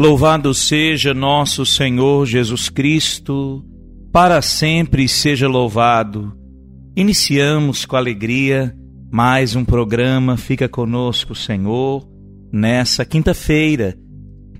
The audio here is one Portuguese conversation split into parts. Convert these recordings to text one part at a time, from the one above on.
Louvado seja nosso Senhor Jesus Cristo, para sempre seja louvado. Iniciamos com alegria mais um programa Fica Conosco, Senhor, nessa quinta-feira.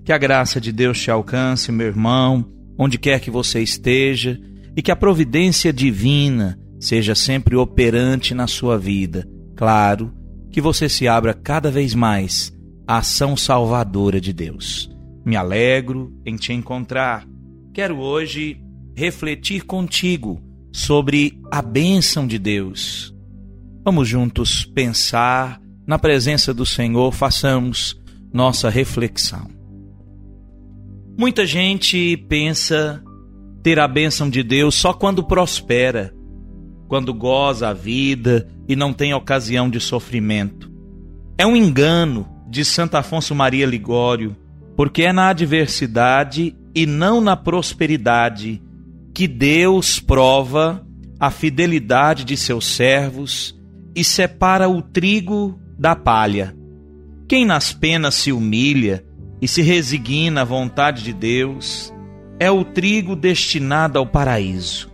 Que a graça de Deus te alcance, meu irmão, onde quer que você esteja, e que a providência divina seja sempre operante na sua vida. Claro, que você se abra cada vez mais à ação salvadora de Deus. Me alegro em te encontrar. Quero hoje refletir contigo sobre a bênção de Deus. Vamos juntos pensar na presença do Senhor, façamos nossa reflexão. Muita gente pensa ter a bênção de Deus só quando prospera, quando goza a vida e não tem ocasião de sofrimento. É um engano de Santo Afonso Maria Ligório porque é na adversidade e não na prosperidade que Deus prova a fidelidade de seus servos e separa o trigo da palha. Quem nas penas se humilha e se resigna à vontade de Deus é o trigo destinado ao paraíso.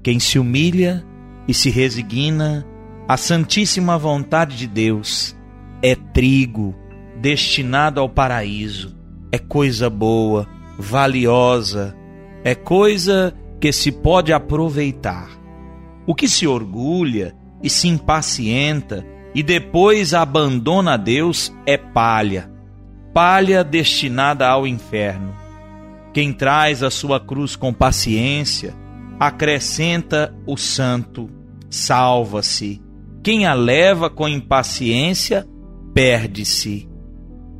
Quem se humilha e se resigna à santíssima vontade de Deus é trigo destinado ao paraíso é coisa boa, valiosa, é coisa que se pode aproveitar. O que se orgulha e se impacienta e depois abandona a Deus é palha, palha destinada ao inferno. Quem traz a sua cruz com paciência, acrescenta o santo, salva-se. Quem a leva com impaciência, perde-se.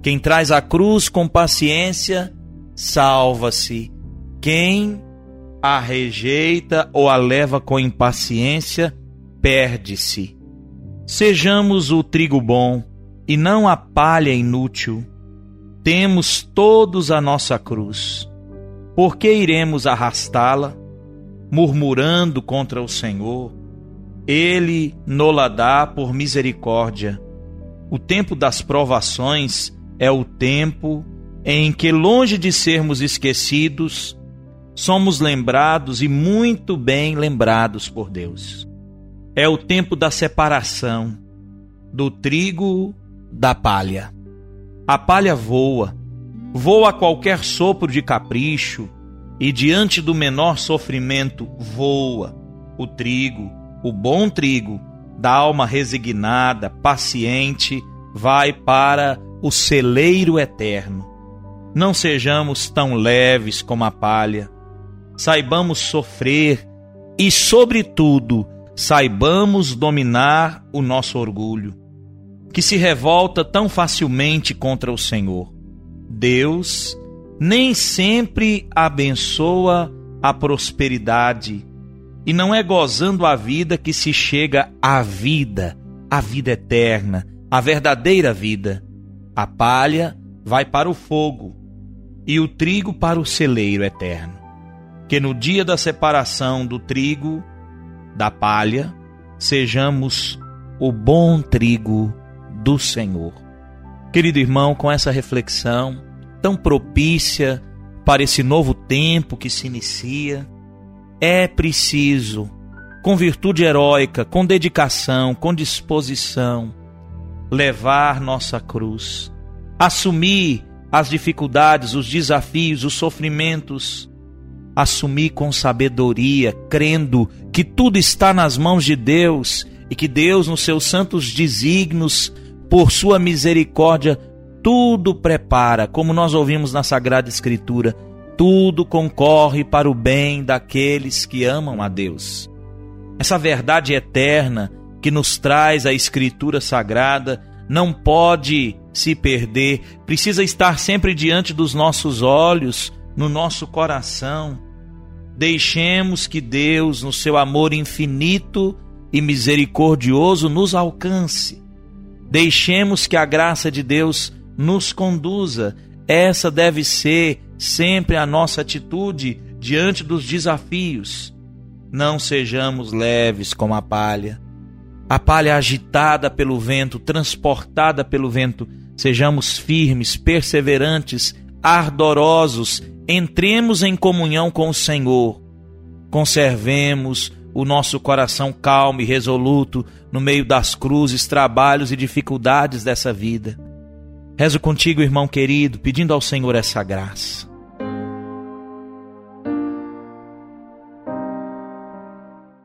Quem traz a cruz com paciência, salva-se. Quem a rejeita ou a leva com impaciência, perde-se. Sejamos o trigo bom e não a palha inútil. Temos todos a nossa cruz. Por que iremos arrastá-la, murmurando contra o Senhor? Ele nola dá por misericórdia. O tempo das provações é o tempo em que, longe de sermos esquecidos, somos lembrados e muito bem lembrados por Deus. É o tempo da separação do trigo da palha. A palha voa, voa a qualquer sopro de capricho, e diante do menor sofrimento voa o trigo, o bom trigo, da alma resignada, paciente, vai para o celeiro eterno. Não sejamos tão leves como a palha. Saibamos sofrer e, sobretudo, saibamos dominar o nosso orgulho, que se revolta tão facilmente contra o Senhor. Deus nem sempre abençoa a prosperidade, e não é gozando a vida que se chega à vida, à vida eterna, à verdadeira vida. A palha vai para o fogo e o trigo para o celeiro eterno. Que no dia da separação do trigo da palha, sejamos o bom trigo do Senhor. Querido irmão, com essa reflexão tão propícia para esse novo tempo que se inicia, é preciso, com virtude heróica, com dedicação, com disposição, levar nossa cruz, assumir as dificuldades, os desafios, os sofrimentos, assumir com sabedoria, crendo que tudo está nas mãos de Deus e que Deus, nos seus santos desígnios, por sua misericórdia, tudo prepara, como nós ouvimos na Sagrada Escritura, tudo concorre para o bem daqueles que amam a Deus. Essa verdade eterna que nos traz a Escritura Sagrada não pode se perder, precisa estar sempre diante dos nossos olhos, no nosso coração. Deixemos que Deus, no seu amor infinito e misericordioso, nos alcance. Deixemos que a graça de Deus nos conduza. Essa deve ser sempre a nossa atitude diante dos desafios. Não sejamos leves como a palha. A palha agitada pelo vento, transportada pelo vento, sejamos firmes, perseverantes, ardorosos, entremos em comunhão com o Senhor. Conservemos o nosso coração calmo e resoluto no meio das cruzes, trabalhos e dificuldades dessa vida. Rezo contigo, irmão querido, pedindo ao Senhor essa graça.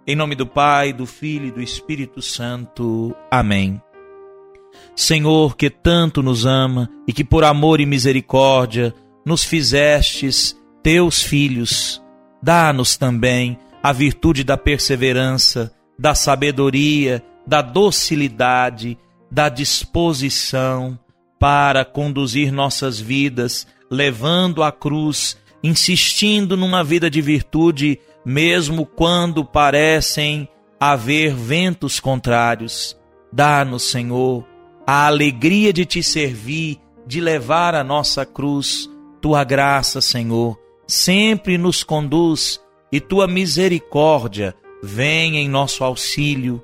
Em nome do Pai, do Filho e do Espírito Santo. Amém. Senhor, que tanto nos ama e que por amor e misericórdia nos fizestes teus filhos, dá-nos também a virtude da perseverança, da sabedoria, da docilidade, da disposição para conduzir nossas vidas, levando a cruz, insistindo numa vida de virtude mesmo quando parecem haver ventos contrários. Dá-nos, Senhor, a alegria de te servir, de levar a nossa cruz. Tua graça, Senhor, sempre nos conduz e tua misericórdia vem em nosso auxílio.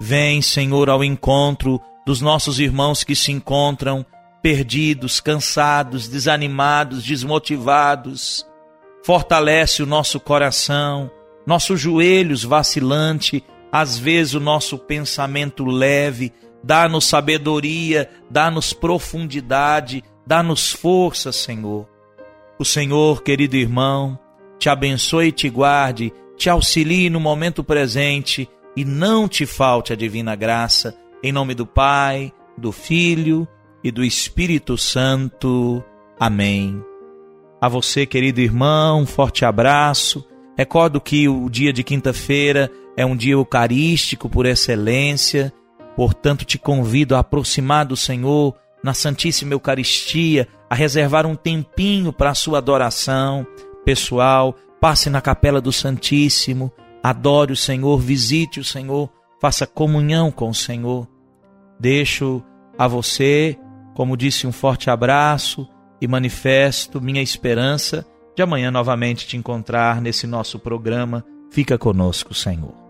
Vem, Senhor, ao encontro dos nossos irmãos que se encontram perdidos, cansados, desanimados, desmotivados fortalece o nosso coração, nossos joelhos vacilante, às vezes o nosso pensamento leve, dá-nos sabedoria, dá-nos profundidade, dá-nos força, Senhor. O Senhor, querido irmão, te abençoe e te guarde, te auxilie no momento presente e não te falte a divina graça, em nome do Pai, do Filho e do Espírito Santo. Amém. A você, querido irmão, um forte abraço. Recordo que o dia de quinta-feira é um dia eucarístico por excelência, portanto, te convido a aproximar do Senhor na Santíssima Eucaristia, a reservar um tempinho para a sua adoração pessoal. Passe na capela do Santíssimo, adore o Senhor, visite o Senhor, faça comunhão com o Senhor. Deixo a você, como disse, um forte abraço e manifesto minha esperança de amanhã novamente te encontrar nesse nosso programa. Fica conosco, Senhor.